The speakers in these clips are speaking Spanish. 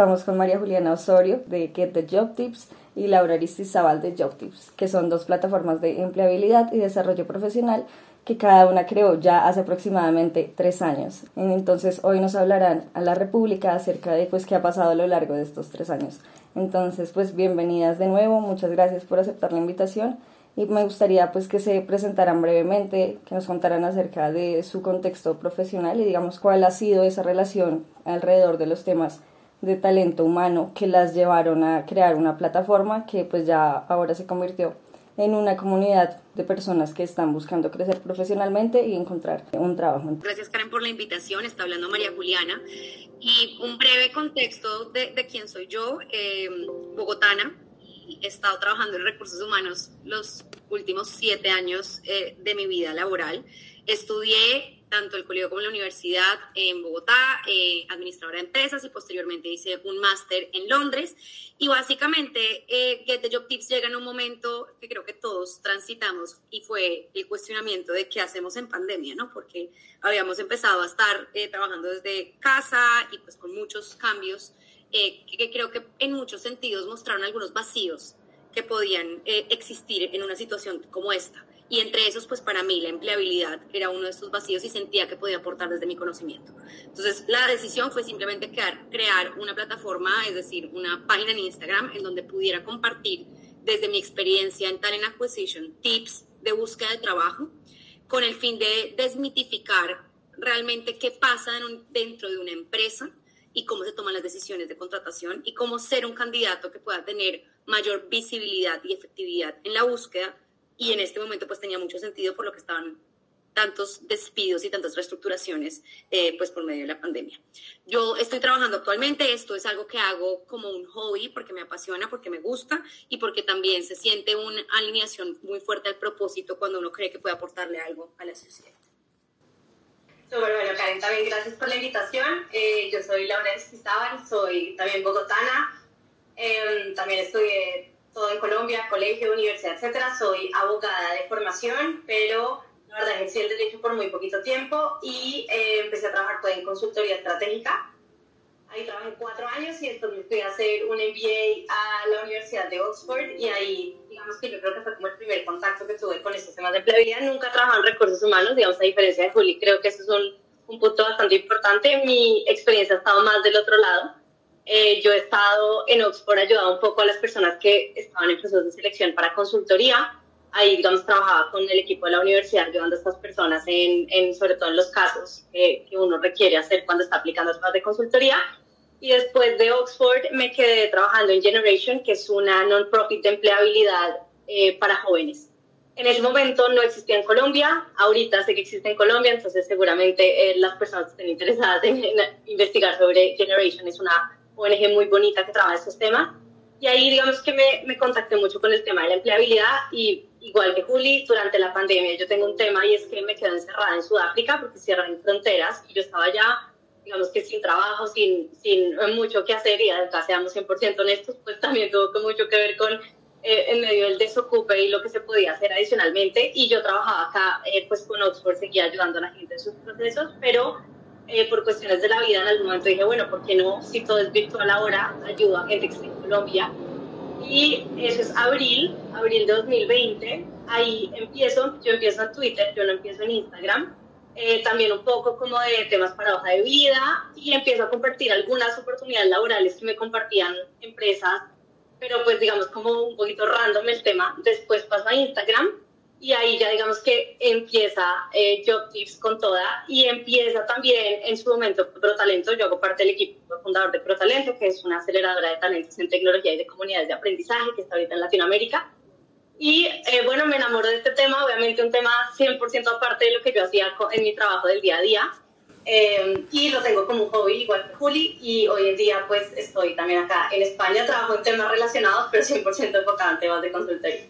estamos con María Juliana Osorio de Get the Job Tips y Laura Aristizabal de Job Tips, que son dos plataformas de empleabilidad y desarrollo profesional que cada una creó ya hace aproximadamente tres años. Entonces hoy nos hablarán a la República acerca de pues qué ha pasado a lo largo de estos tres años. Entonces pues bienvenidas de nuevo, muchas gracias por aceptar la invitación y me gustaría pues que se presentaran brevemente, que nos contaran acerca de su contexto profesional y digamos cuál ha sido esa relación alrededor de los temas de talento humano que las llevaron a crear una plataforma que pues ya ahora se convirtió en una comunidad de personas que están buscando crecer profesionalmente y encontrar un trabajo. Gracias Karen por la invitación, está hablando María Juliana y un breve contexto de, de quién soy yo, eh, bogotana, he estado trabajando en recursos humanos los últimos siete años eh, de mi vida laboral. Estudié tanto el colegio como la universidad en Bogotá, eh, administradora de empresas y posteriormente hice un máster en Londres. Y básicamente eh, Get the Job Tips llega en un momento que creo que todos transitamos y fue el cuestionamiento de qué hacemos en pandemia, ¿no? Porque habíamos empezado a estar eh, trabajando desde casa y pues con muchos cambios que, que creo que en muchos sentidos mostraron algunos vacíos que podían existir en una situación como esta. Y entre esos, pues para mí la empleabilidad era uno de esos vacíos y sentía que podía aportar desde mi conocimiento. Entonces la decisión fue simplemente crear, crear una plataforma, es decir, una página en Instagram en donde pudiera compartir desde mi experiencia en Talent Acquisition tips de búsqueda de trabajo con el fin de desmitificar realmente qué pasa dentro de una empresa y cómo se toman las decisiones de contratación y cómo ser un candidato que pueda tener mayor visibilidad y efectividad en la búsqueda y en este momento pues tenía mucho sentido por lo que estaban tantos despidos y tantas reestructuraciones eh, pues por medio de la pandemia. Yo estoy trabajando actualmente, esto es algo que hago como un hobby porque me apasiona, porque me gusta y porque también se siente una alineación muy fuerte al propósito cuando uno cree que puede aportarle algo a la sociedad. bueno, Karen, también gracias por la invitación. Eh, yo soy Laura Esquizábal, soy también bogotana. Eh, también estudié todo en Colombia, colegio, universidad, etcétera. Soy abogada de formación, pero la verdad ejercí el derecho por muy poquito tiempo y eh, empecé a trabajar en consultoría estratégica. Ahí trabajé cuatro años y después me fui a hacer un MBA a la Universidad de Oxford y ahí, digamos que yo creo que fue como el primer contacto que tuve con estos temas de empleabilidad. Nunca trabajado en recursos humanos, digamos, a diferencia de Juli, creo que eso es un, un punto bastante importante. Mi experiencia ha estado más del otro lado eh, yo he estado en Oxford ayudando un poco a las personas que estaban en procesos de selección para consultoría. Ahí, digamos, trabajaba con el equipo de la universidad ayudando a estas personas, en, en sobre todo en los casos que, que, uno requiere hacer cuando está aplicando temas de consultoría. Y después de Oxford me quedé trabajando en Generation, que es una non-profit de empleabilidad eh, para jóvenes. En ese momento no existía en Colombia, ahorita sé que existe en Colombia, entonces seguramente eh, las personas que estén interesadas en, en investigar sobre Generation es una ONG muy bonita que trabaja estos temas. Y ahí digamos que me, me contacté mucho con el tema de la empleabilidad y igual que Juli, durante la pandemia yo tengo un tema y es que me quedé encerrada en Sudáfrica porque cierran fronteras y yo estaba ya, digamos que sin trabajo, sin, sin mucho que hacer y además seamos 100% honestos, pues también tuvo mucho que ver con eh, en medio del desocupe y lo que se podía hacer adicionalmente. Y yo trabajaba acá, eh, pues con Oxford, seguía ayudando a la gente en sus procesos, pero eh, por cuestiones de la vida en algún momento dije, bueno, ¿por qué no? Si todo es virtual ahora, ayudo a gente que está en Colombia. Y eso es abril, abril de 2020. Ahí empiezo, yo empiezo en Twitter, yo no empiezo en Instagram. Eh, también un poco como de temas para hoja de vida y empiezo a compartir algunas oportunidades laborales que me compartían empresas, pero pues digamos como un poquito random el tema. Después paso a Instagram y ahí ya digamos que empieza eh, Job Tips con toda y empieza también en su momento ProTalento. Yo hago parte del equipo fundador de ProTalento, que es una aceleradora de talentos en tecnología y de comunidades de aprendizaje que está ahorita en Latinoamérica. Y eh, bueno, me enamoro de este tema, obviamente un tema 100% aparte de lo que yo hacía en mi trabajo del día a día. Eh, y lo tengo como un hobby igual que Juli y hoy en día pues estoy también acá en España, trabajo en temas relacionados pero 100% enfocado en temas de consultoría.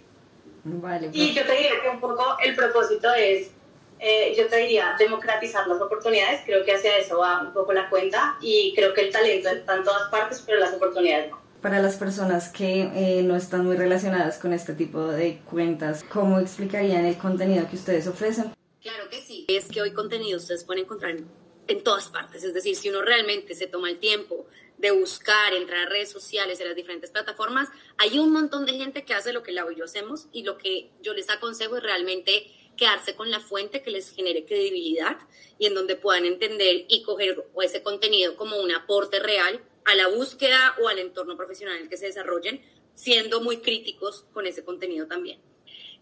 Vale, Y yo te diría que un poco el propósito es, eh, yo te diría, democratizar las oportunidades. Creo que hacia eso va un poco la cuenta y creo que el talento está en todas partes, pero las oportunidades no. Para las personas que eh, no están muy relacionadas con este tipo de cuentas, ¿cómo explicarían el contenido que ustedes ofrecen? Claro que sí. Es que hoy contenido ustedes pueden encontrar en, en todas partes. Es decir, si uno realmente se toma el tiempo de buscar, entrar a redes sociales, en las diferentes plataformas, hay un montón de gente que hace lo que Lau y yo hacemos y lo que yo les aconsejo es realmente quedarse con la fuente que les genere credibilidad y en donde puedan entender y coger ese contenido como un aporte real a la búsqueda o al entorno profesional en el que se desarrollen, siendo muy críticos con ese contenido también.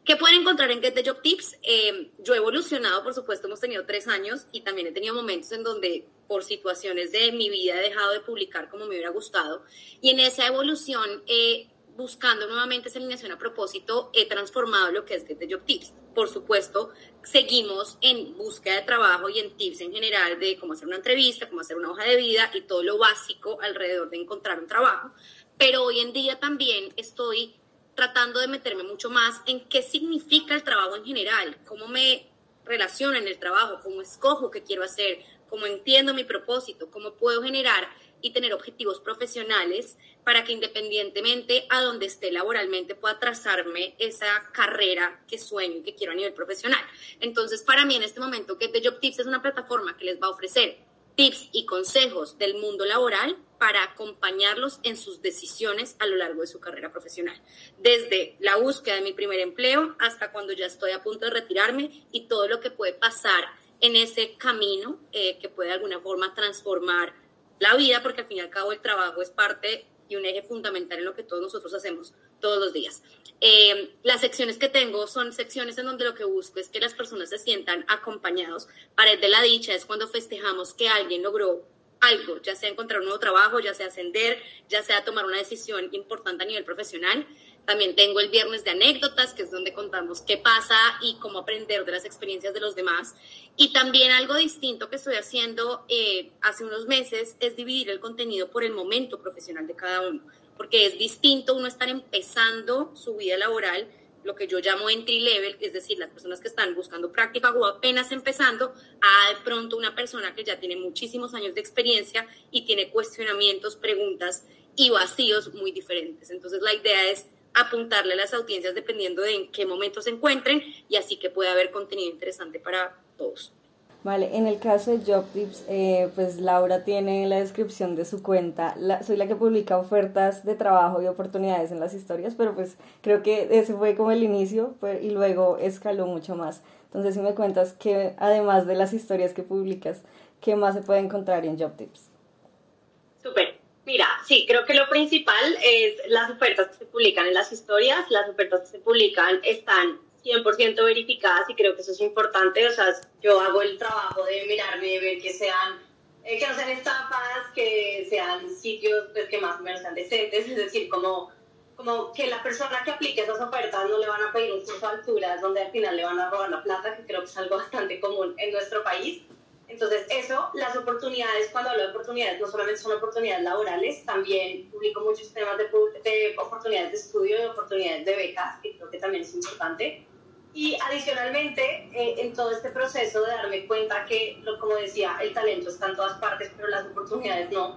¿Qué pueden encontrar en Get the Job Tips? Eh, yo he evolucionado, por supuesto, hemos tenido tres años y también he tenido momentos en donde por situaciones de mi vida he dejado de publicar como me hubiera gustado. Y en esa evolución, eh, buscando nuevamente esa alineación a propósito, he transformado lo que es Get the Job Tips. Por supuesto, seguimos en búsqueda de trabajo y en tips en general de cómo hacer una entrevista, cómo hacer una hoja de vida y todo lo básico alrededor de encontrar un trabajo. Pero hoy en día también estoy tratando de meterme mucho más en qué significa el trabajo en general, cómo me relaciono en el trabajo, cómo escojo qué quiero hacer, cómo entiendo mi propósito, cómo puedo generar y tener objetivos profesionales para que independientemente a donde esté laboralmente pueda trazarme esa carrera que sueño y que quiero a nivel profesional. Entonces, para mí en este momento, Get the Job Tips es una plataforma que les va a ofrecer tips y consejos del mundo laboral para acompañarlos en sus decisiones a lo largo de su carrera profesional. Desde la búsqueda de mi primer empleo hasta cuando ya estoy a punto de retirarme y todo lo que puede pasar en ese camino eh, que puede de alguna forma transformar la vida, porque al fin y al cabo el trabajo es parte y un eje fundamental en lo que todos nosotros hacemos todos los días. Eh, las secciones que tengo son secciones en donde lo que busco es que las personas se sientan acompañados. Pared de la dicha es cuando festejamos que alguien logró algo, ya sea encontrar un nuevo trabajo, ya sea ascender, ya sea tomar una decisión importante a nivel profesional. También tengo el viernes de anécdotas, que es donde contamos qué pasa y cómo aprender de las experiencias de los demás. Y también algo distinto que estoy haciendo eh, hace unos meses es dividir el contenido por el momento profesional de cada uno, porque es distinto uno estar empezando su vida laboral, lo que yo llamo entry level, es decir, las personas que están buscando práctica o apenas empezando, a de pronto una persona que ya tiene muchísimos años de experiencia y tiene cuestionamientos, preguntas y vacíos muy diferentes. Entonces la idea es apuntarle a las audiencias dependiendo de en qué momento se encuentren y así que puede haber contenido interesante para todos. Vale, en el caso de JobTips, eh, pues Laura tiene la descripción de su cuenta. soy la que publica ofertas de trabajo y oportunidades en las historias, pero pues creo que ese fue como el inicio pues, y luego escaló mucho más. Entonces, si me cuentas que además de las historias que publicas, ¿qué más se puede encontrar en JobTips? Súper. Mira, sí, creo que lo principal es las ofertas que se publican en las historias, las ofertas que se publican están 100% verificadas y creo que eso es importante, o sea, yo hago el trabajo de mirarme, ver que sean, eh, que no sean estafas, que sean sitios pues, que más o menos sean decentes, es decir, como, como que la persona que aplique esas ofertas no le van a pedir un curso de alturas donde al final le van a robar la plata, que creo que es algo bastante común en nuestro país. Entonces, eso, las oportunidades, cuando hablo de oportunidades, no solamente son oportunidades laborales, también publico muchos temas de, de oportunidades de estudio, de oportunidades de becas, que creo que también es importante. Y adicionalmente, eh, en todo este proceso de darme cuenta que, como decía, el talento está en todas partes, pero las oportunidades no,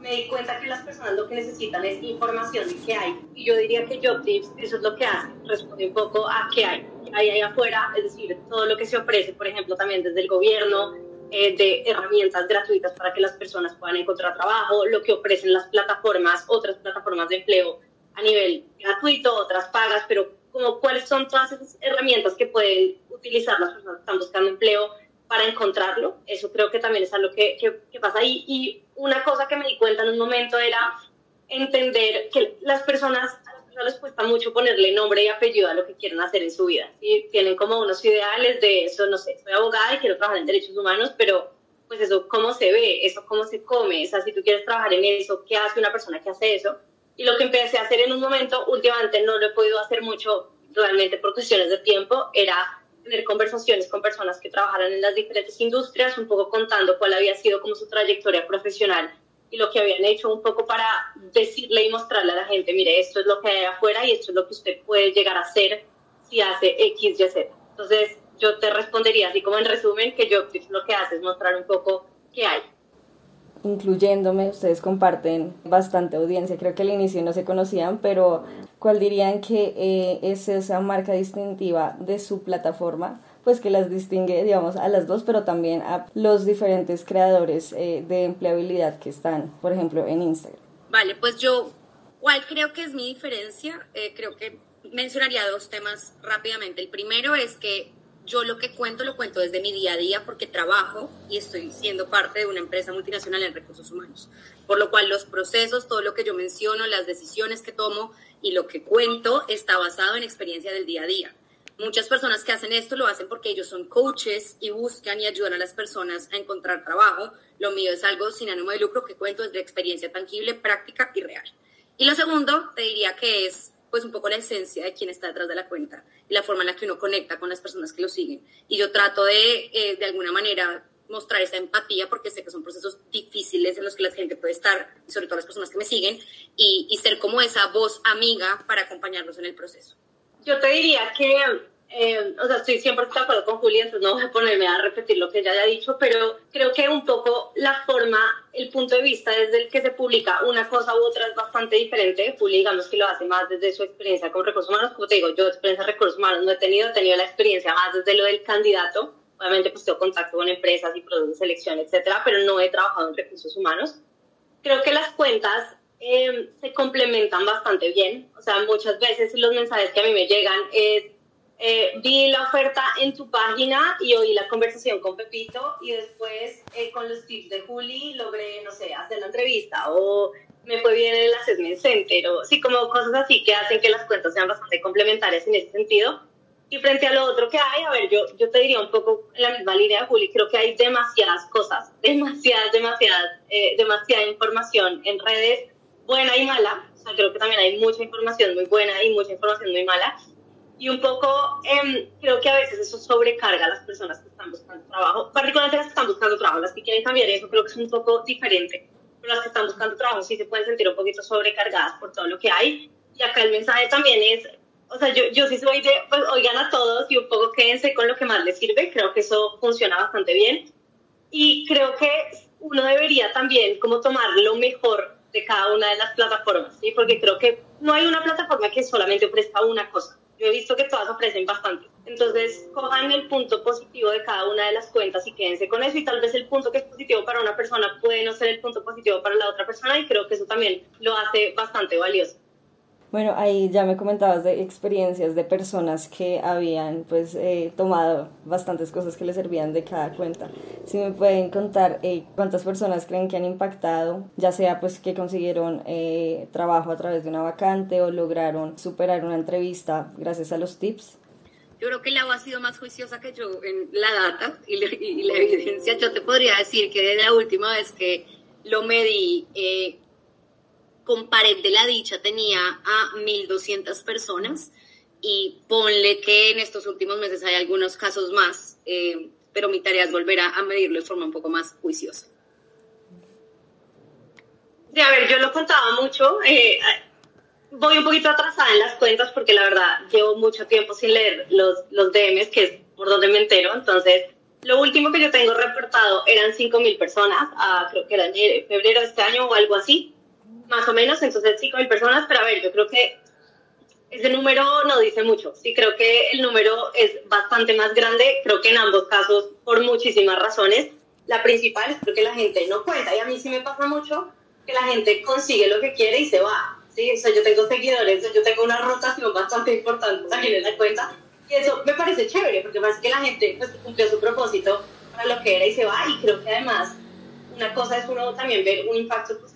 me di cuenta que las personas lo que necesitan es información de qué hay. Y yo diría que JobTips, eso es lo que hace, responde un poco a qué hay. Qué hay ahí afuera, es decir, todo lo que se ofrece, por ejemplo, también desde el gobierno, eh, de herramientas gratuitas para que las personas puedan encontrar trabajo, lo que ofrecen las plataformas, otras plataformas de empleo a nivel gratuito, otras pagas, pero como cuáles son todas esas herramientas que pueden utilizar las personas que están buscando empleo para encontrarlo. Eso creo que también es algo que, que, pasa ahí. Y una cosa que me di cuenta en un momento era entender que las personas no les cuesta mucho ponerle nombre y apellido a lo que quieren hacer en su vida. ¿sí? Tienen como unos ideales de eso, no sé, soy abogada y quiero trabajar en derechos humanos, pero pues eso, ¿cómo se ve? Eso, ¿cómo se come? O sea, si tú quieres trabajar en eso, ¿qué hace una persona que hace eso? Y lo que empecé a hacer en un momento, últimamente no lo he podido hacer mucho realmente por cuestiones de tiempo, era tener conversaciones con personas que trabajaran en las diferentes industrias, un poco contando cuál había sido como su trayectoria profesional y lo que habían hecho un poco para decirle y mostrarle a la gente, mire, esto es lo que hay afuera y esto es lo que usted puede llegar a hacer si hace X, Y, Z. Entonces, yo te respondería así como en resumen que yo lo que hace es mostrar un poco qué hay. Incluyéndome, ustedes comparten bastante audiencia, creo que al inicio no se conocían, pero ¿cuál dirían que eh, es esa marca distintiva de su plataforma pues que las distingue, digamos, a las dos, pero también a los diferentes creadores eh, de empleabilidad que están, por ejemplo, en Instagram. Vale, pues yo, ¿cuál creo que es mi diferencia? Eh, creo que mencionaría dos temas rápidamente. El primero es que yo lo que cuento lo cuento desde mi día a día porque trabajo y estoy siendo parte de una empresa multinacional en recursos humanos. Por lo cual los procesos, todo lo que yo menciono, las decisiones que tomo y lo que cuento está basado en experiencia del día a día. Muchas personas que hacen esto lo hacen porque ellos son coaches y buscan y ayudan a las personas a encontrar trabajo. Lo mío es algo sin ánimo de lucro que cuento desde experiencia tangible, práctica y real. Y lo segundo, te diría que es pues un poco la esencia de quién está detrás de la cuenta la forma en la que uno conecta con las personas que lo siguen. Y yo trato de, eh, de alguna manera, mostrar esa empatía porque sé que son procesos difíciles en los que la gente puede estar, sobre todo las personas que me siguen, y, y ser como esa voz amiga para acompañarlos en el proceso. Yo te diría que eh, o sea, estoy siempre de acuerdo con Julia, entonces no voy a ponerme a repetir lo que ella haya dicho, pero creo que un poco la forma, el punto de vista desde el que se publica una cosa u otra es bastante diferente. Julia, digamos que lo hace más desde su experiencia con recursos humanos. Como te digo, yo experiencia de recursos humanos no he tenido, he tenido la experiencia más desde lo del candidato. Obviamente, pues tengo contacto con empresas y procesos de selección, etcétera, pero no he trabajado en recursos humanos. Creo que las cuentas eh, se complementan bastante bien. O sea, muchas veces los mensajes que a mí me llegan es eh, vi la oferta en tu página y oí la conversación con Pepito y después eh, con los tips de Juli logré, no sé, hacer la entrevista o me fue bien el assessment center o sí, como cosas así que hacen que las cuentas sean bastante complementarias en ese sentido. Y frente a lo otro que hay, a ver, yo, yo te diría un poco la misma línea de Juli, creo que hay demasiadas cosas, demasiadas, demasiadas, eh, demasiada información en redes, buena y mala. O sea, creo que también hay mucha información muy buena y mucha información muy mala y un poco eh, creo que a veces eso sobrecarga a las personas que están buscando trabajo, particularmente las que están buscando trabajo, las que quieren cambiar eso creo que es un poco diferente, pero las que están buscando trabajo sí se pueden sentir un poquito sobrecargadas por todo lo que hay. Y acá el mensaje también es, o sea, yo, yo sí soy de, pues oigan a todos y un poco quédense con lo que más les sirve, creo que eso funciona bastante bien. Y creo que uno debería también como tomar lo mejor de cada una de las plataformas, ¿sí? Porque creo que no hay una plataforma que solamente ofrezca una cosa he visto que todas ofrecen bastante. Entonces, cojan el punto positivo de cada una de las cuentas y quédense con eso. Y tal vez el punto que es positivo para una persona puede no ser el punto positivo para la otra persona y creo que eso también lo hace bastante valioso. Bueno, ahí ya me comentabas de experiencias de personas que habían pues eh, tomado bastantes cosas que les servían de cada cuenta. Si me pueden contar eh, cuántas personas creen que han impactado, ya sea pues que consiguieron eh, trabajo a través de una vacante o lograron superar una entrevista gracias a los tips. Yo creo que Lau ha sido más juiciosa que yo en la data y la, y la evidencia. Yo te podría decir que desde la última vez que lo medí, con Pared de la Dicha tenía a 1.200 personas y ponle que en estos últimos meses hay algunos casos más, eh, pero mi tarea es volver a, medirlo de forma un poco más juiciosa. Sí, a ver, yo lo contaba mucho. Eh, voy un poquito atrasada en las cuentas porque la verdad llevo mucho tiempo sin leer los, los DMs, que es por donde me entero. Entonces, lo último que yo tengo reportado eran 5.000 personas, ah, creo que era en febrero de este año o algo así más o menos, entonces mil personas, pero a ver, yo creo que ese número no dice mucho. Sí, creo que el número es bastante más grande, creo que en ambos casos por muchísimas razones. La principal es porque la gente no cuenta y a mí sí me pasa mucho que la gente consigue lo que quiere y se va. Sí, o sea, yo tengo seguidores, yo tengo una rotación bastante importante también en la cuenta y eso me parece chévere porque parece que la gente pues, cumplió su propósito para lo que era y se va y creo que además una cosa es uno también ver un impacto positivo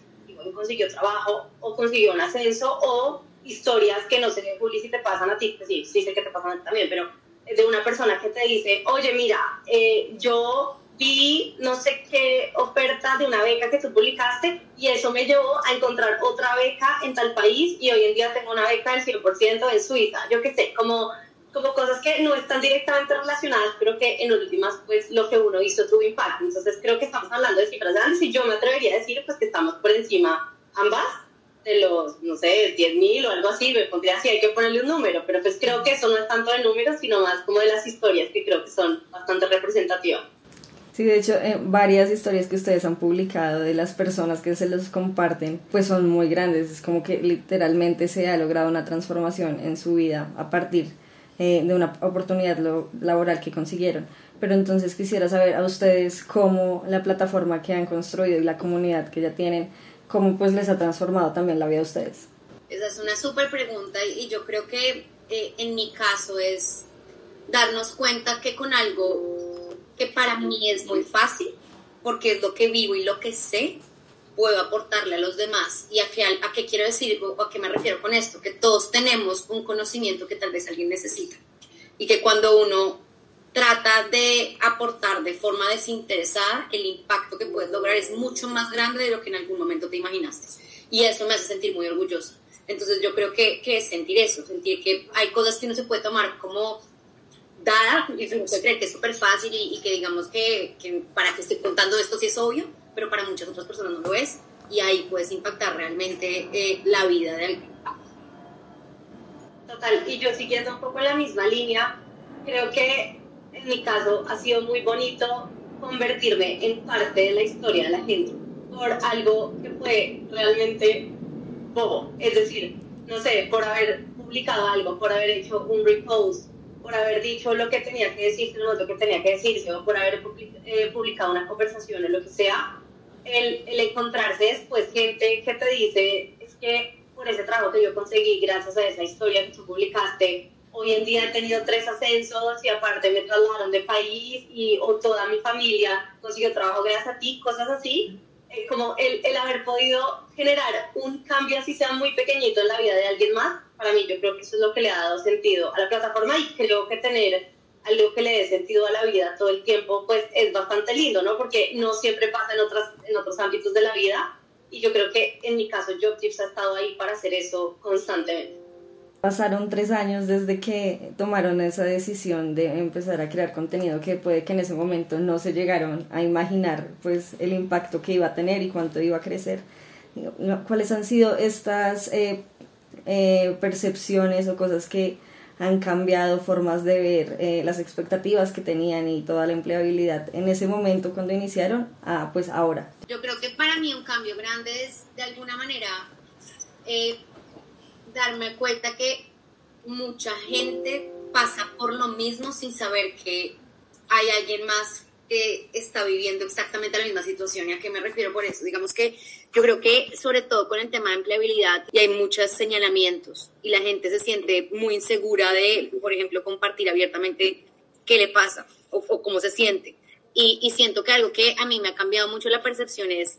consiguió trabajo o consiguió un ascenso o historias que no sé, Juli, si te pasan a ti, pues sí, sí sé que te pasan a ti también, pero de una persona que te dice, oye, mira, eh, yo vi no sé qué oferta de una beca que tú publicaste y eso me llevó a encontrar otra beca en tal país y hoy en día tengo una beca del 100% en Suiza. Yo qué sé, como como cosas que no están directamente relacionadas, pero que en últimas, pues lo que uno hizo tuvo impacto. Entonces creo que estamos hablando de cifras grandes y yo me atrevería a decir pues que estamos por encima ambas de los, no sé, 10 mil o algo así, me pondría así, hay que ponerle un número, pero pues creo que eso no es tanto de números, sino más como de las historias que creo que son bastante representativas. Sí, de hecho, eh, varias historias que ustedes han publicado de las personas que se los comparten, pues son muy grandes. Es como que literalmente se ha logrado una transformación en su vida a partir eh, de una oportunidad laboral que consiguieron. Pero entonces quisiera saber a ustedes cómo la plataforma que han construido y la comunidad que ya tienen, cómo pues les ha transformado también la vida de ustedes. Esa es una súper pregunta y yo creo que eh, en mi caso es darnos cuenta que con algo que para mí es muy fácil, porque es lo que vivo y lo que sé, puedo aportarle a los demás. ¿Y a qué, a qué quiero decir o a qué me refiero con esto? Que todos tenemos un conocimiento que tal vez alguien necesita. Y que cuando uno trata de aportar de forma desinteresada, el impacto que puedes lograr es mucho más grande de lo que en algún momento te imaginaste. Y eso me hace sentir muy orgullosa. Entonces yo creo que, que es sentir eso, sentir que hay cosas que uno se puede tomar como dada y se cree que es súper fácil y, que digamos que, que, para que estoy contando esto sí es obvio, pero para muchas otras personas no lo es y ahí puedes impactar realmente eh, la vida de alguien. Total, y yo siguiendo un poco la misma línea, creo que en mi caso ha sido muy bonito convertirme en parte de la historia de la gente por algo que fue realmente bobo. Es decir, no sé, por haber publicado algo, por haber hecho un repost, por haber dicho lo que tenía que decirse, no lo que tenía que decirse, o por haber eh, publicado una conversación o lo que sea, el, el encontrarse después gente que te dice, es que por ese trabajo que yo conseguí gracias a esa historia que tú publicaste, hoy en día he tenido tres ascensos y aparte me trasladaron de país y o toda mi familia consiguió trabajo gracias a ti, cosas así. Eh, como el, el, haber podido generar un cambio así sea muy pequeñito en la vida de alguien más, para mí yo creo que eso es lo que le ha dado sentido a la plataforma y creo que tener algo que le dé sentido a la vida todo el tiempo, pues es bastante lindo, ¿no? Porque no siempre pasa en, otras, en otros ámbitos de la vida y yo creo que en mi caso JobTips ha estado ahí para hacer eso constantemente. Pasaron tres años desde que tomaron esa decisión de empezar a crear contenido que puede que en ese momento no se llegaron a imaginar pues el impacto que iba a tener y cuánto iba a crecer. ¿Cuáles han sido estas eh, eh, percepciones o cosas que han cambiado formas de ver eh, las expectativas que tenían y toda la empleabilidad en ese momento cuando iniciaron a pues ahora? Yo creo que para mí un cambio grande es de alguna manera eh, darme cuenta que mucha gente pasa por lo mismo sin saber que hay alguien más que está viviendo exactamente la misma situación. ¿Y a qué me refiero por eso? Digamos que yo creo que sobre todo con el tema de empleabilidad y hay muchos señalamientos y la gente se siente muy insegura de, por ejemplo, compartir abiertamente qué le pasa o, cómo se siente. Y, y siento que algo que a mí me ha cambiado mucho la percepción es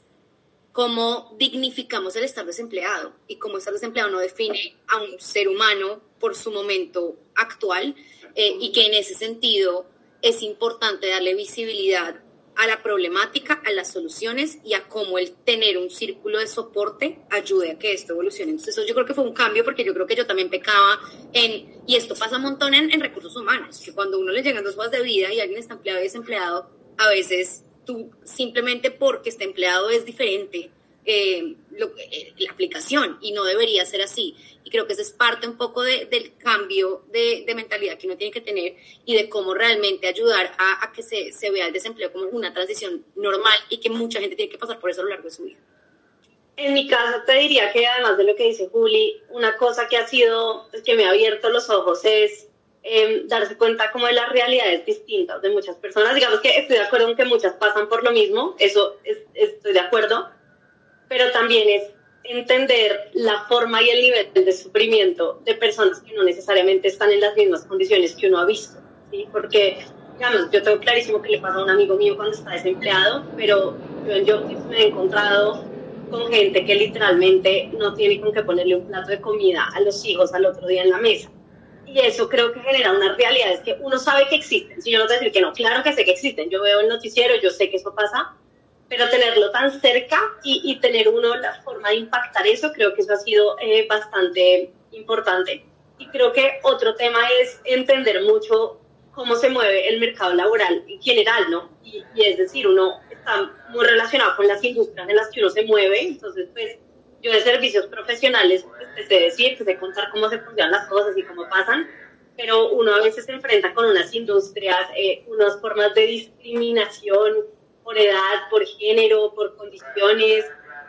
cómo dignificamos el estar desempleado y cómo estar desempleado no define a un ser humano por su momento actual eh, y que en ese sentido es importante darle visibilidad a la problemática, a las soluciones y a cómo el tener un círculo de soporte ayude a que esto evolucione. Entonces eso yo creo que fue un cambio porque yo creo que yo también pecaba en, y esto pasa un montón en, recursos humanos, que cuando uno le llegan dos hojas de vida y alguien está empleado y desempleado, a veces tú simplemente porque está empleado es diferente eh, eh, la aplicación y no debería ser así. Y creo que eso es parte un poco del cambio de, mentalidad que uno tiene que tener y de cómo realmente ayudar a, que se, se, vea el desempleo como una transición normal y que mucha gente tiene que pasar por eso a lo largo de su vida. En mi caso te diría que además de lo que dice Juli, una cosa que ha sido, que me ha abierto los ojos es em, darse cuenta como de las realidades distintas de muchas personas. Digamos que estoy de acuerdo en que muchas pasan por lo mismo, eso estoy de acuerdo, pero también es entender la forma y el nivel de sufrimiento de personas que no necesariamente están en las mismas condiciones que uno ha visto, ¿sí? Porque, digamos, yo tengo clarísimo que le pasa a un amigo mío cuando está desempleado, pero yo en Jobtips me he encontrado con gente que literalmente no tiene con qué ponerle un plato de comida a los hijos al otro día en la mesa. Y eso creo que genera unas realidades que uno sabe que existen. Si yo no te decir que no, claro que sé que existen. Yo veo el noticiero, yo sé que eso pasa, pero tenerlo tan cerca y, y, tener uno la forma de impactar eso, creo que eso ha sido eh, bastante importante. Y creo que otro tema es entender mucho cómo se mueve el mercado laboral en general, ¿no? Y, y, es decir, uno está muy relacionado con las industrias en las que uno se mueve, entonces, pues, yo de servicios profesionales, pues, sé decir, sé contar cómo se funcionan las cosas y cómo pasan, pero uno a veces se enfrenta con unas industrias, eh, unas formas de discriminación, por edad, por género, por condiciones,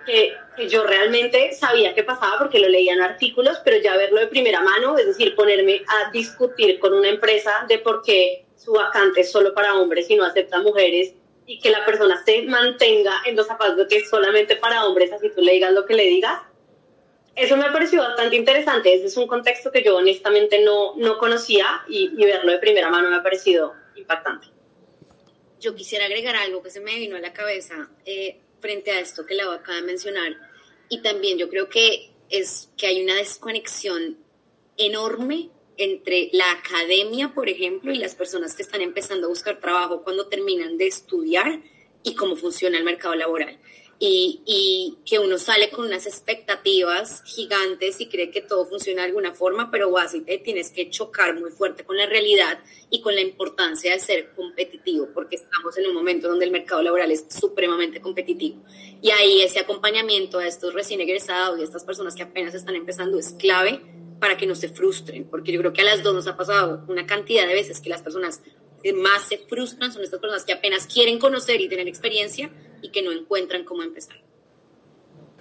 que, que, yo realmente sabía que pasaba porque lo leía en artículos, pero ya verlo de primera mano, es decir, ponerme a discutir con una empresa de por qué su vacante es solo para hombres y no acepta mujeres y que la persona se mantenga en los zapatos que es solamente para hombres, así tú le digas lo que le digas. Eso me ha parecido bastante interesante. Ese es un contexto que yo honestamente no, no conocía y, y verlo de primera mano me ha parecido impactante. Yo quisiera agregar algo que se me vino a la cabeza eh, frente a esto que la acaba de mencionar. Y también yo creo que es que hay una desconexión enorme entre la academia, por ejemplo, y las personas que están empezando a buscar trabajo cuando terminan de estudiar y cómo funciona el mercado laboral y, que uno sale con unas expectativas gigantes y cree que todo funciona de alguna forma, pero básicamente tienes que chocar muy fuerte con la realidad y con la importancia de ser competitivo, porque estamos en un momento donde el mercado laboral es supremamente competitivo. Y ahí ese acompañamiento a estos recién egresados y a estas personas que apenas están empezando es clave para que no se frustren, porque yo creo que a las dos nos ha pasado una cantidad de veces que las personas más se frustran son estas personas que apenas quieren conocer y tener experiencia y que no encuentran cómo empezar.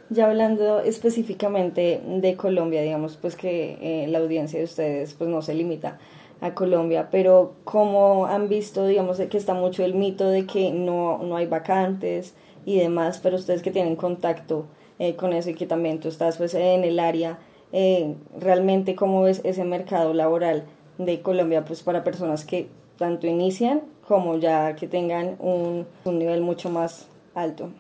Ya hablando específicamente de Colombia, digamos pues que eh, la audiencia de ustedes pues no se limita a Colombia, pero ¿cómo han visto, digamos, que está mucho el mito de que no, no hay vacantes y demás, pero ustedes que tienen contacto eh, con eso y que también tú estás pues en el área, eh, realmente cómo es ese mercado laboral de Colombia pues para personas que tanto inician como ya que tengan un, un nivel mucho más alto?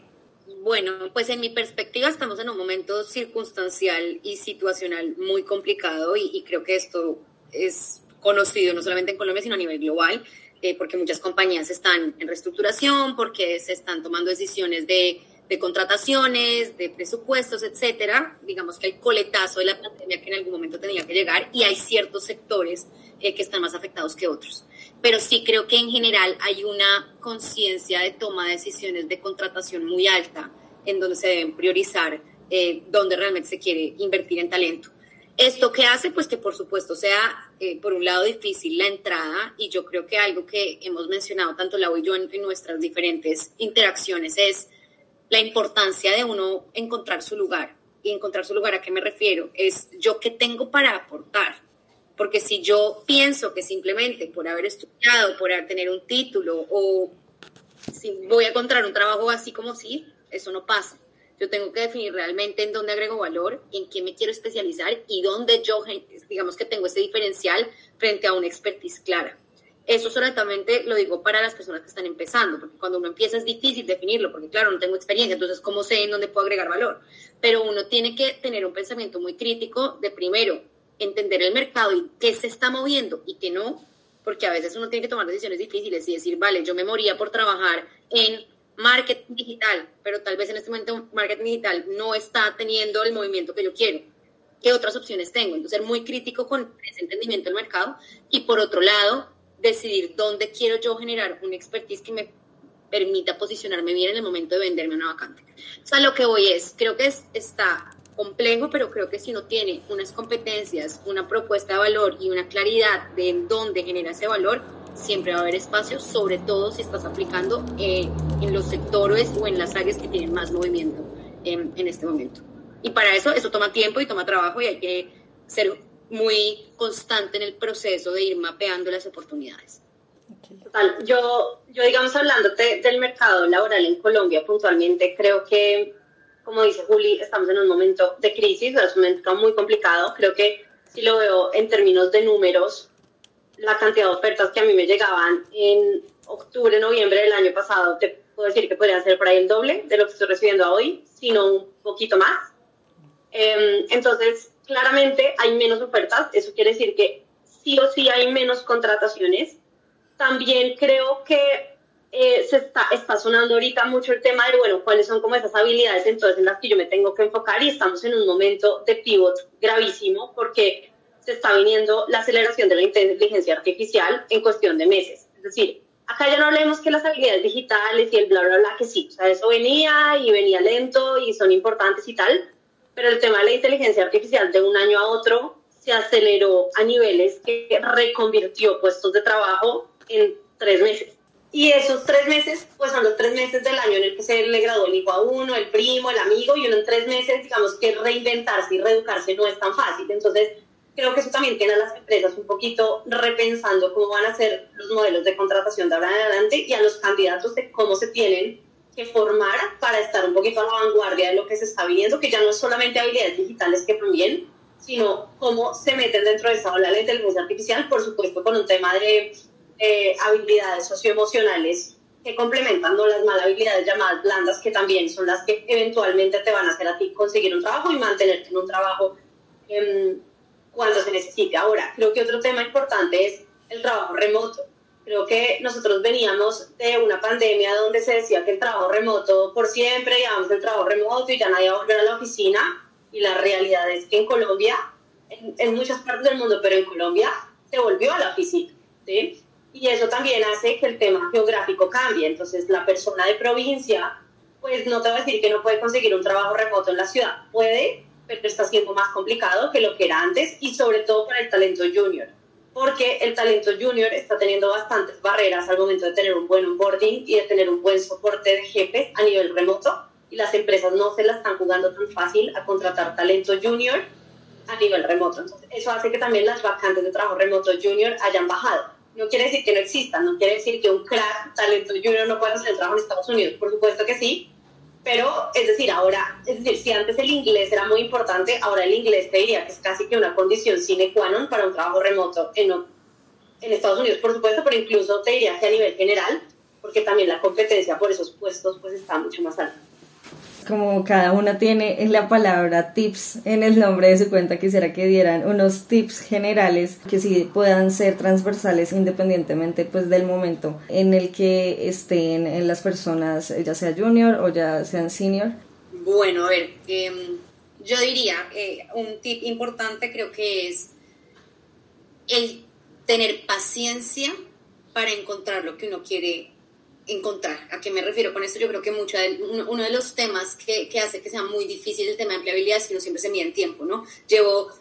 Bueno, pues en mi perspectiva estamos en un momento circunstancial y situacional muy complicado y, creo que esto es conocido no solamente en Colombia, sino a nivel global, eh, porque muchas compañías están en reestructuración, porque se están tomando decisiones de, contrataciones, de presupuestos, etcétera. Digamos que el coletazo de la pandemia que en algún momento tenía que llegar y hay ciertos sectores eh, que están más afectados que otros. Pero sí creo que en general hay una conciencia de toma de decisiones de contratación muy alta, en donde se deben priorizar eh, donde realmente se quiere invertir en talento. ¿Esto qué hace? Pues que por supuesto sea, eh, por un lado, difícil la entrada y yo creo que algo que hemos mencionado tanto Lau y yo en, en nuestras diferentes interacciones es la importancia de uno encontrar su lugar. Y encontrar su lugar, ¿a qué me refiero? Es yo qué tengo para aportar porque si yo pienso que simplemente por haber estudiado, por tener un título o si voy a encontrar un trabajo así como sí, eso no pasa. Yo tengo que definir realmente en dónde agrego valor, en qué me quiero especializar y dónde yo, digamos que tengo ese diferencial frente a una expertise clara. Eso solamente lo digo para las personas que están empezando, porque cuando uno empieza es difícil definirlo, porque claro, no tengo experiencia, entonces ¿cómo sé en dónde puedo agregar valor? Pero uno tiene que tener un pensamiento muy crítico de primero, entender el mercado y qué se está moviendo y qué no, porque a veces uno tiene que tomar decisiones difíciles y decir, vale, yo me moría por trabajar en marketing digital, pero tal vez en este momento marketing digital no está teniendo el movimiento que yo quiero. ¿Qué otras opciones tengo? Entonces, ser muy crítico con ese entendimiento del mercado y por otro lado, decidir dónde quiero yo generar una expertise que me permita posicionarme bien en el momento de venderme una vacante. O sea, lo que voy es, creo que es, está complejo, pero creo que si no tiene unas competencias, una propuesta de valor y una claridad de en dónde genera ese valor, siempre va a haber espacio, sobre todo si estás aplicando eh, en los sectores o en las áreas que tienen más movimiento en, en este momento. Y para eso, eso toma tiempo y toma trabajo y hay que ser muy constante en el proceso de ir mapeando las oportunidades. Total, yo, yo digamos hablando del mercado laboral en Colombia puntualmente, creo que como dice Juli, estamos en un momento de crisis, es un momento muy complicado. Creo que si lo veo en términos de números, la cantidad de ofertas que a mí me llegaban en octubre, noviembre del año pasado, te puedo decir que podrían ser por ahí el doble de lo que estoy recibiendo hoy, sino un poquito más. Em, entonces, claramente hay menos ofertas, eso quiere decir que sí o sí hay menos contrataciones. También creo que eh, se está, está sonando ahorita mucho el tema de, bueno, cuáles son como esas habilidades entonces en las que yo me tengo que enfocar y estamos en un momento de pivot gravísimo porque se está viniendo la aceleración de la inteligencia artificial en cuestión de meses. Es decir, acá ya no hablemos que las habilidades digitales y el bla, bla, bla, que sí, o sea, eso venía y venía lento y son importantes y tal, pero el tema de la inteligencia artificial de un año a otro se aceleró a niveles que reconvirtió puestos de trabajo en tres meses. Y esos tres meses, pues son los tres meses del año en el que se le graduó el hijo a uno, el primo, el amigo, y uno en tres meses, digamos que reinventarse y reeducarse no es tan fácil. Entonces, creo que eso también tiene a las empresas un poquito repensando cómo van a ser los modelos de contratación de ahora en adelante y a los candidatos de cómo se tienen que formar para estar un poquito a la vanguardia de lo que se está viendo, que ya no es solamente habilidades digitales que también, sino cómo se meten dentro de esa ola de inteligencia artificial, por supuesto con un tema de eh, habilidades socioemocionales que complementan ¿no? las malas habilidades llamadas blandas, que también son las que eventualmente te van a hacer a ti conseguir un trabajo y mantenerte en un trabajo em, cuando se necesite. Ahora, creo que otro tema importante es el trabajo remoto. Creo que nosotros veníamos de una pandemia donde se decía que el trabajo remoto por siempre, digamos, el trabajo remoto y ya nadie va a volver a la oficina. Y la realidad es que en Colombia, en, en muchas partes del mundo, pero en Colombia, se volvió a la oficina. ¿sí? Y eso también hace que el tema geográfico cambie. Entonces, la persona de provincia, pues no te voy a decir que no puede conseguir un trabajo remoto en la ciudad, puede, pero está siendo más complicado que lo que era antes y sobre todo para el talento junior, porque el talento junior está teniendo bastantes barreras al momento de tener un buen onboarding y de tener un buen soporte de jefes a nivel remoto y las empresas no se la están jugando tan fácil a contratar talento junior a nivel remoto. Entonces, eso hace que también las vacantes de trabajo remoto junior hayan bajado no quiere decir que no existan, no quiere decir que un crack talento junior no pueda hacer el trabajo en Estados Unidos, por supuesto que sí, pero es decir, ahora, es decir, si antes el inglés era muy importante, ahora el inglés te diría que es casi que una condición sine qua non para un trabajo remoto en, en Estados Unidos, por supuesto, pero incluso te diría que a nivel general, porque también la competencia por esos puestos pues está mucho más alta como cada una tiene la palabra tips en el nombre de su cuenta, quisiera que dieran unos tips generales que sí puedan ser transversales independientemente pues del momento en el que estén en las personas, ya sea junior o ya sean senior. Bueno, a ver, em, yo diría, eh, un tip importante creo que es el tener paciencia para encontrar lo que uno quiere encontrar. ¿A qué me refiero con esto? Yo creo que mucho uno, de los temas que, que, hace que sea muy difícil el tema de empleabilidad es que no siempre se mide en tiempo, ¿no? Llevo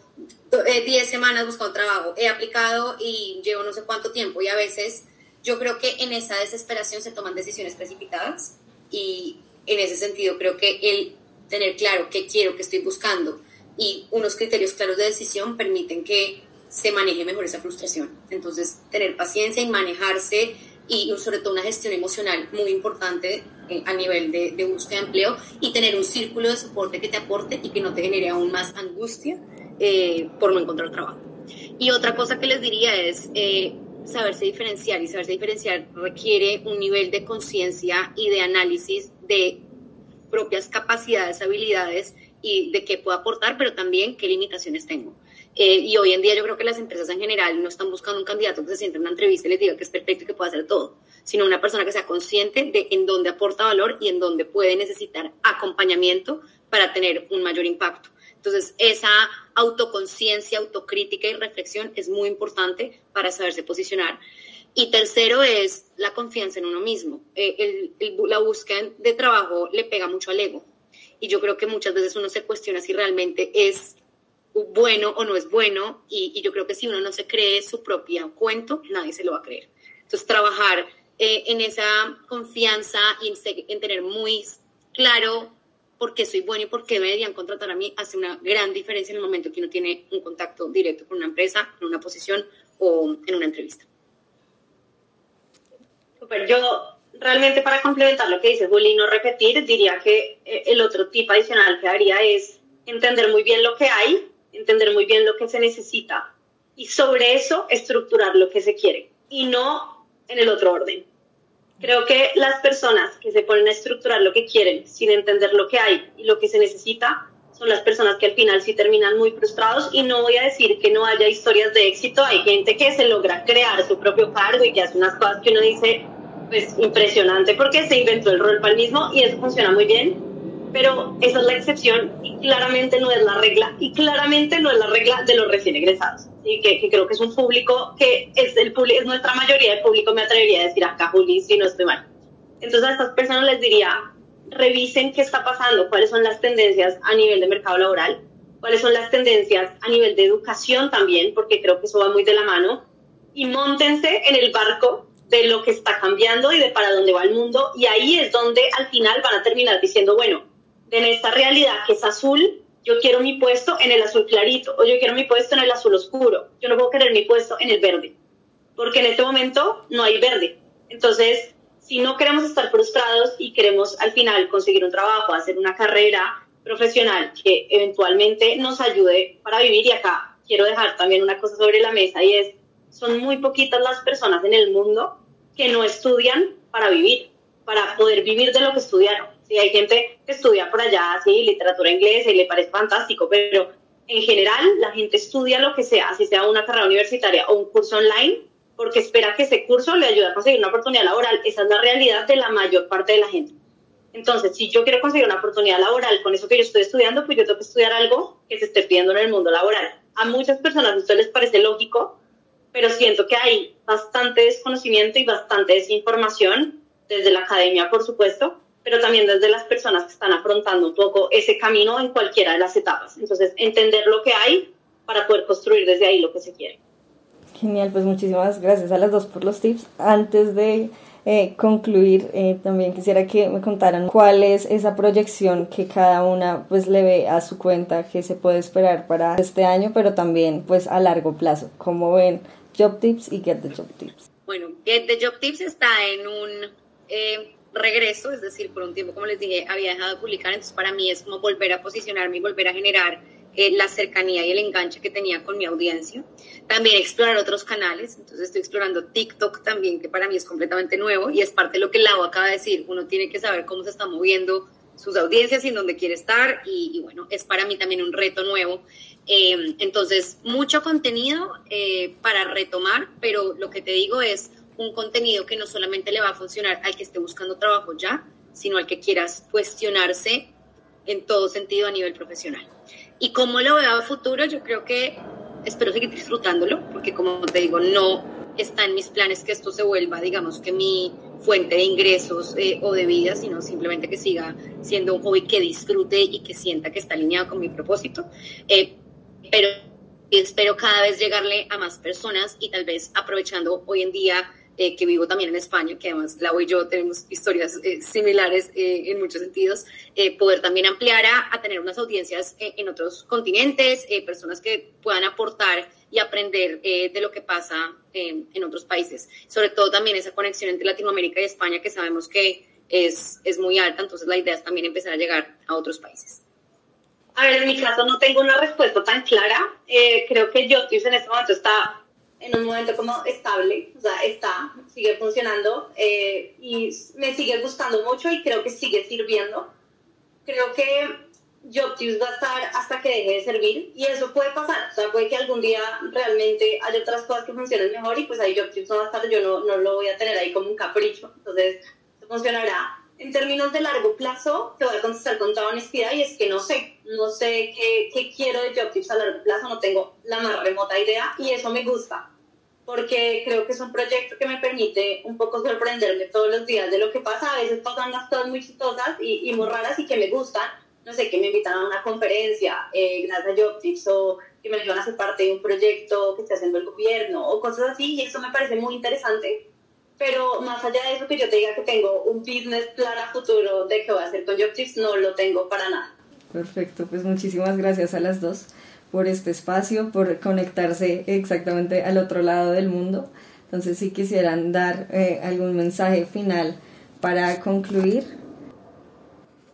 10 eh, semanas buscando trabajo, he aplicado y llevo no sé cuánto tiempo y a veces yo creo que en esa desesperación se toman decisiones precipitadas y en ese sentido creo que el tener claro qué quiero, qué estoy buscando y unos criterios claros de decisión permiten que se maneje mejor esa frustración. Entonces, tener paciencia y manejarse y sobre todo una gestión emocional muy importante eh, a nivel de, de, búsqueda de empleo y tener un círculo de soporte que te aporte y que no te genere aún más angustia eh, por no encontrar trabajo. Y otra cosa que les diría es eh, saberse diferenciar y saberse diferenciar requiere un nivel de conciencia y de análisis de propias capacidades, habilidades y de qué puedo aportar, pero también qué limitaciones tengo. Eh, y hoy en día yo creo que las empresas en general no están buscando un candidato que se sienta en una entrevista y les diga que es perfecto y que puede hacer todo, sino una persona que sea consciente de en dónde aporta valor y en dónde puede necesitar acompañamiento para tener un mayor impacto. Entonces, esa autoconciencia, autocrítica y reflexión es muy importante para saberse posicionar. Y tercero es la confianza en uno mismo. Eh, la búsqueda de trabajo le pega mucho al ego. Y yo creo que muchas veces uno se cuestiona si realmente es bueno o no es bueno y, yo creo que si uno no se cree su propio cuento, nadie se lo va a creer. Entonces, trabajar eh, en esa confianza y en, tener muy claro por qué soy bueno y por qué me deberían contratar a mí hace una gran diferencia en el momento que uno tiene un contacto directo con una empresa, en una posición o en una entrevista. Super, yo realmente para complementar lo que dice Juli, no repetir, diría que eh, el otro tip adicional que haría es entender muy bien lo que hay entender muy bien lo que se necesita y sobre eso estructurar lo que se quiere y no en el otro orden. Creo que las personas que se ponen a estructurar lo que quieren sin entender lo que hay y lo que se necesita son las personas que al final sí terminan muy frustrados y no voy a decir que no haya historias de éxito, hay gente que se logra crear su propio cargo y que hace unas cosas que uno dice, pues impresionante porque se inventó el rol para el mismo y eso funciona muy bien, pero esa es la excepción y claramente no es la regla y claramente no es la regla de los recién egresados. Y que, creo que es un público que es, el, es nuestra mayoría de público, me atrevería a decir acá, Juli, si no estoy mal. Entonces a estas personas les diría, revisen qué está pasando, cuáles son las tendencias a nivel de mercado laboral, cuáles son las tendencias a nivel de educación también, porque creo que eso va muy de la mano, y montense en el barco de lo que está cambiando y de para dónde va el mundo. Y ahí es donde al final van a terminar diciendo, bueno, en esta realidad que es azul, yo quiero mi puesto en el azul clarito o yo quiero mi puesto en el azul oscuro. Yo no puedo querer mi puesto en el verde, porque en este momento no hay verde. Entonces, si no queremos estar frustrados y queremos al final conseguir un trabajo, hacer una carrera profesional que eventualmente nos ayude para vivir, y acá quiero dejar también una cosa sobre la mesa y es, son muy poquitas las personas en el mundo que no estudian para vivir, para poder vivir de lo que estudiaron. Sí, hay gente que estudia por allá, sí, literatura inglesa y le parece fantástico, pero en general la gente estudia lo que sea, si sea una carrera universitaria o un curso online, porque espera que ese curso le ayude a conseguir una oportunidad laboral. Esa es la realidad de la mayor parte de la gente. Entonces, si yo quiero conseguir una oportunidad laboral con eso que yo estoy estudiando, pues yo tengo que estudiar algo que se esté pidiendo en el mundo laboral. A muchas personas esto les parece lógico, pero siento que hay bastante desconocimiento y bastante desinformación desde la academia, por supuesto, pero también desde las personas que están afrontando un poco ese camino en cualquiera de las etapas. Entonces, entender lo que hay para poder construir desde ahí lo que se quiere. Genial, pues muchísimas gracias a las dos por los tips. Antes de eh, concluir, eh, también quisiera que me contaran cuál es esa proyección que cada una pues le ve a su cuenta que se puede esperar para este año, pero también pues a largo plazo. ¿Cómo ven Job Tips y Get the Job Tips? Bueno, Get the Job Tips está en un eh, regreso, es decir, por un tiempo, como les dije, había dejado de publicar, entonces para mí es como volver a posicionarme y volver a generar eh, la cercanía y el enganche que tenía con mi audiencia. También explorar otros canales, entonces estoy explorando TikTok también, que para mí es completamente nuevo y es parte de lo que Lau acaba de decir, uno tiene que saber cómo se está moviendo sus audiencias y en dónde quiere estar y, bueno, es para mí también un reto nuevo. Eh, entonces, mucho contenido eh, para retomar, pero lo que te digo es, un contenido que no solamente le va a funcionar al que esté buscando trabajo ya, sino al que quieras cuestionarse en todo sentido a nivel profesional. Y como lo veo a futuro, yo creo que espero seguir disfrutándolo, porque como te digo, no está en mis planes que esto se vuelva, digamos, que mi fuente de ingresos eh, o de vida, sino simplemente que siga siendo un hobby que disfrute y que sienta que está alineado con mi propósito. Eh, pero espero cada vez llegarle a más personas y tal vez aprovechando hoy en día eh, que vivo también en España, que además Lau y yo tenemos historias eh, similares eh, en muchos sentidos, poder también ampliar a, tener unas audiencias en otros continentes, personas que puedan aportar y aprender de lo que pasa en, otros países. Sobre todo también esa conexión entre Latinoamérica y España, que sabemos que es, es muy alta, entonces la idea es también empezar a llegar a otros países. A ver, en mi caso no tengo una respuesta tan clara. creo que yo en este momento está en un momento como estable, o sea, está, sigue funcionando eh, y me sigue gustando mucho y creo que sigue sirviendo. Creo que JobTips va a estar hasta que deje de servir y eso puede pasar, o sea, puede que algún día realmente haya otras cosas que funcionen mejor y pues ahí JobTips no va a estar, yo no, no lo voy a tener ahí como un capricho, entonces funcionará. En términos de largo plazo, te voy a contestar con toda honestidad y es que no sé, no sé qué, qué quiero de JobTips a largo plazo, no tengo la más remota idea y eso me gusta porque creo que es un proyecto que me permite un poco sorprenderme todos los días de lo que pasa. A veces pasan las cosas muy chistosas y, y muy raras y que me gustan. No sé, que me invitan a una conferencia eh, gracias a JobTips o que me ayudan a ser parte de un proyecto que esté haciendo el gobierno o cosas así y eso me parece muy interesante. Pero más allá de eso que yo te diga que tengo un business plan a futuro de qué voy a hacer con JobTips, no lo tengo para nada. Perfecto, pues muchísimas gracias a las dos por este espacio, por conectarse exactamente al otro lado del mundo. Entonces, si quisieran dar eh, algún mensaje final para concluir.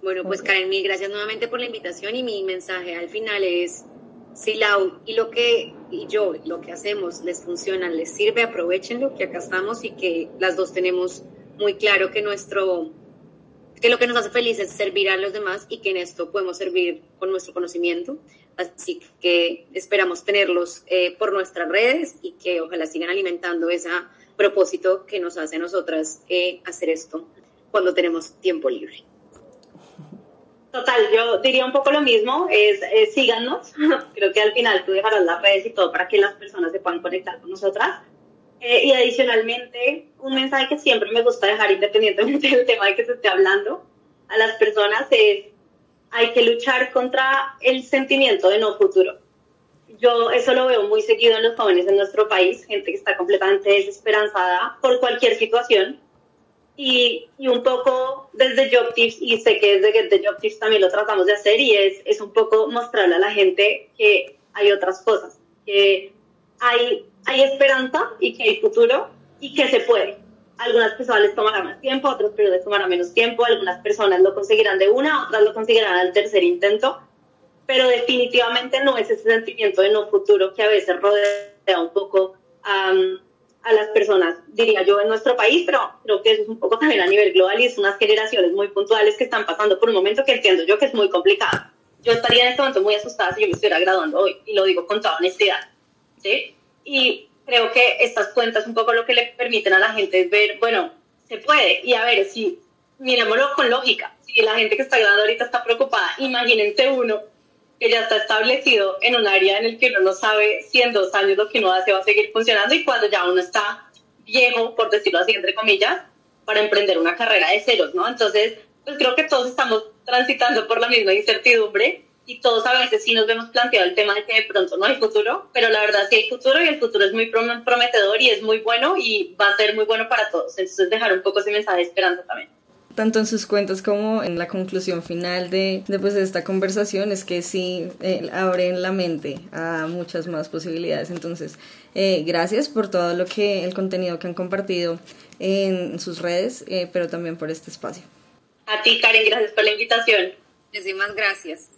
Bueno, pues Karen, mil gracias nuevamente por la invitación y mi mensaje al final es, si Lau y lo que y yo, lo que hacemos les funciona, les sirve, aprovechenlo, que acá estamos y que las dos tenemos muy claro que nuestro que lo que nos hace felices es servir a los demás y que en esto podemos servir con nuestro conocimiento. Así que esperamos tenerlos eh, por nuestras redes y que ojalá sigan alimentando ese propósito que nos hace a nosotras eh, hacer esto cuando tenemos tiempo libre. Total, yo diría un poco lo mismo, es, síganos, creo que al final tú dejarás las redes y todo para que las personas se puedan conectar con nosotras. Eh, y adicionalmente, un mensaje que siempre me gusta dejar independientemente del tema de que se esté hablando a las personas es, hay que luchar contra el sentimiento de no futuro. yo eso lo veo muy seguido en los jóvenes en nuestro país, gente que está completamente desesperanzada por cualquier situación. Y, y un poco desde Job Tips, y sé que desde The Job Tips también lo tratamos de hacer, y es, es un poco mostrarle a la gente que hay otras cosas, que hay, hay esperanza y que hay futuro y que se puede. Algunas personas les tomará más tiempo, otras personas les tomará menos tiempo, algunas personas lo conseguirán de una, otras lo conseguirán al tercer intento, pero definitivamente no es ese sentimiento de no futuro que a veces rodea un poco a las personas, diría yo, en nuestro país, pero creo que es un poco también a nivel global y es unas generaciones muy puntuales que están pasando por un momento que entiendo yo que es muy complicado. Yo estaría en este momento muy asustada si yo me estuviera graduando hoy, y lo digo con toda honestidad, ¿sí? Y creo que estas cuentas un poco lo que le permiten a la gente es ver, bueno, se puede, y a ver, si miremoslo con lógica, si la gente que está graduando ahorita está preocupada, imagínense uno que ya está establecido en un área en el que uno no sabe si en dos años lo que uno hace va a seguir funcionando y cuando ya uno está viejo, por decirlo así, entre comillas, para emprender una carrera de ceros, ¿no? Entonces, pues creo que todos estamos transitando por la misma incertidumbre y todos a veces sí nos vemos planteado el tema de que de pronto no hay futuro, pero la verdad sí hay futuro y el futuro es muy prometedor y es muy bueno y va a ser muy bueno para todos. Entonces dejar un poco ese mensaje de esperanza también tanto en sus cuentos como en la conclusión final de, de, pues, de esta conversación es que sí eh, abren la mente a muchas más posibilidades. Entonces, eh, gracias por todo lo que, el contenido que han compartido en sus redes, eh, pero también por este espacio. A ti, Karen, gracias por la invitación. Muchísimas gracias.